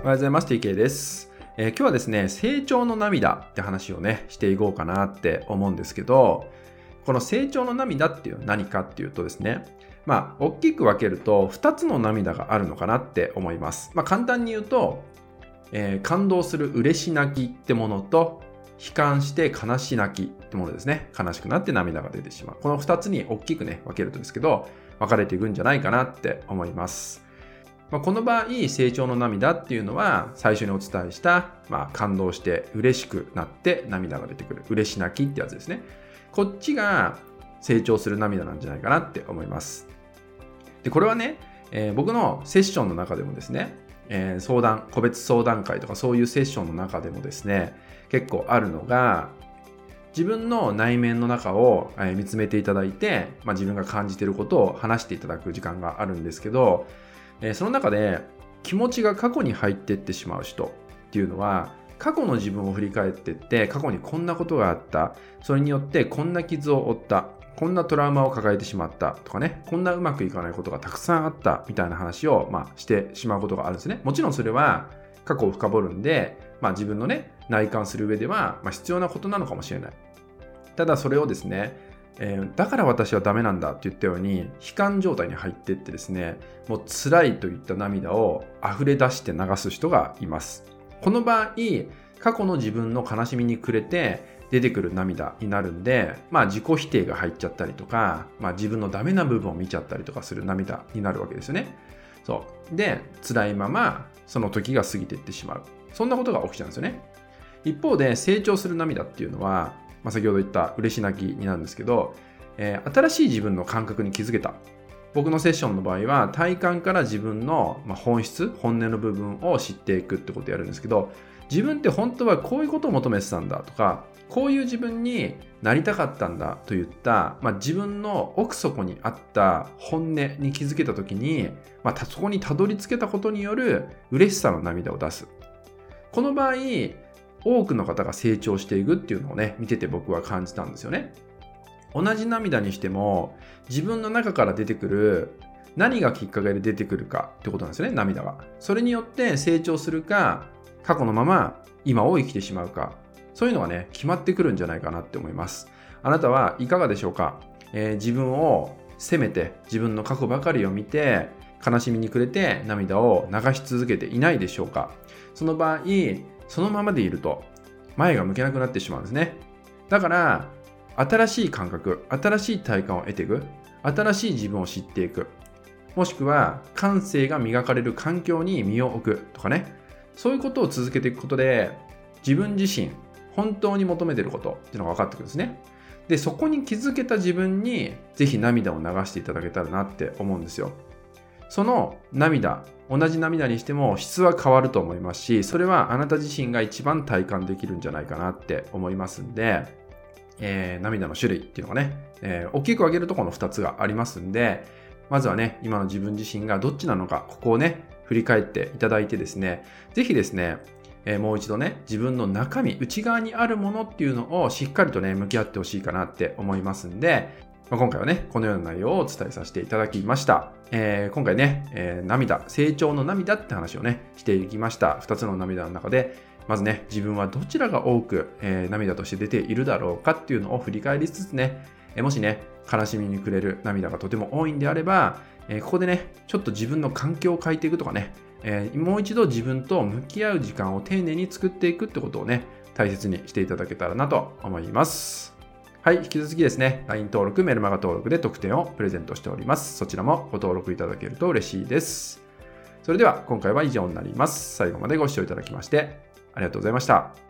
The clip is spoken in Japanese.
おはようございます。TK です、えー、今日はですね、成長の涙って話をね、していこうかなって思うんですけど、この成長の涙っていうのは何かっていうとですね、まあ、大きく分けると2つの涙があるのかなって思います。まあ、簡単に言うと、えー、感動する嬉し泣きってものと、悲観して悲し泣きってものですね。悲しくなって涙が出てしまう。この2つに大きくね、分けるとですけど、分かれていくんじゃないかなって思います。まあ、この場合、成長の涙っていうのは、最初にお伝えした、まあ、感動して嬉しくなって涙が出てくる。嬉し泣きってやつですね。こっちが成長する涙なんじゃないかなって思います。で、これはね、えー、僕のセッションの中でもですね、えー、相談、個別相談会とかそういうセッションの中でもですね、結構あるのが、自分の内面の中を見つめていただいて、まあ、自分が感じていることを話していただく時間があるんですけど、えその中で気持ちが過去に入っていってしまう人っていうのは過去の自分を振り返ってって過去にこんなことがあった。それによってこんな傷を負った。こんなトラウマを抱えてしまった。とかね。こんなうまくいかないことがたくさんあった。みたいな話を、まあ、してしまうことがあるんですね。もちろんそれは過去を深掘るんで、まあ、自分のね内観する上では、まあ、必要なことなのかもしれない。ただそれをですねえー、だから私はダメなんだって言ったように悲観状態に入ってってですねもう辛いといった涙を溢れ出して流す人がいますこの場合過去の自分の悲しみに暮れて出てくる涙になるんで、まあ自己否定が入っちゃったりとか、まあ自分のダメな部分を見ちゃったりとかする涙になるわけですよね。そう。で、辛いままその時が過ぎていってしまう。そんなことが起きちゃうんですよね。一方で成長する涙っていうのは、まあ、先ほど言った嬉し泣きになるんですけど、えー、新しい自分の感覚に気づけた。僕のセッションの場合は体感から自分の本質、本音の部分を知っていくってことをやるんですけど、自分って本当はこういうことを求めてたんだとか、こういう自分になりたかったんだといった、まあ、自分の奥底にあった本音に気づけた時に、まあ、そこにたどり着けたことによる嬉しさの涙を出す。この場合、多くの方が成長していくっていうのをね、見てて僕は感じたんですよね。同じ涙にしても、自分の中から出てくる何がきっかけで出てくるかってことなんですよね、涙が。それによって成長するか、過去のまま今を生きてしまうか、そういうのがね、決まってくるんじゃないかなって思います。あなたはいかがでしょうか、えー、自分を責めて、自分の過去ばかりを見て、悲しみに暮れて涙を流し続けていないでしょうか？その場合、そのままでいると前が向けなくなってしまうんですね。だから、新しい感覚、新しい体感を得ていく、新しい自分を知っていく、もしくは感性が磨かれる環境に身を置くとかね、そういうことを続けていくことで、自分自身、本当に求めてることっていうのが分かってくるんですね。で、そこに気づけた自分に、ぜひ涙を流していただけたらなって思うんですよ。その涙、同じ涙にしても質は変わると思いますし、それはあなた自身が一番体感できるんじゃないかなって思いますんで、えー、涙の種類っていうのがね、えー、大きく分けるとこの2つがありますんで、まずはね、今の自分自身がどっちなのか、ここをね、振り返っていただいてですね、ぜひですね、えー、もう一度ね、自分の中身、内側にあるものっていうのをしっかりとね、向き合ってほしいかなって思いますんで、まあ、今回はね、このような内容をお伝えさせていただきました。えー、今回ね、えー、涙、成長の涙って話をね、していきました。2つの涙の中で、まずね、自分はどちらが多く、えー、涙として出ているだろうかっていうのを振り返りつつね、えもしね、悲しみに暮れる涙がとても多いんであれば、えここでね、ちょっと自分の環境を変えていくとかね、えもう一度自分と向き合う時間を丁寧に作っていくってことをね、大切にしていただけたらなと思います。はい、引き続きですね、LINE 登録、メルマガ登録で特典をプレゼントしております。そちらもご登録いただけると嬉しいです。それでは今回は以上になります。最後までご視聴いただきましてありがとうございました。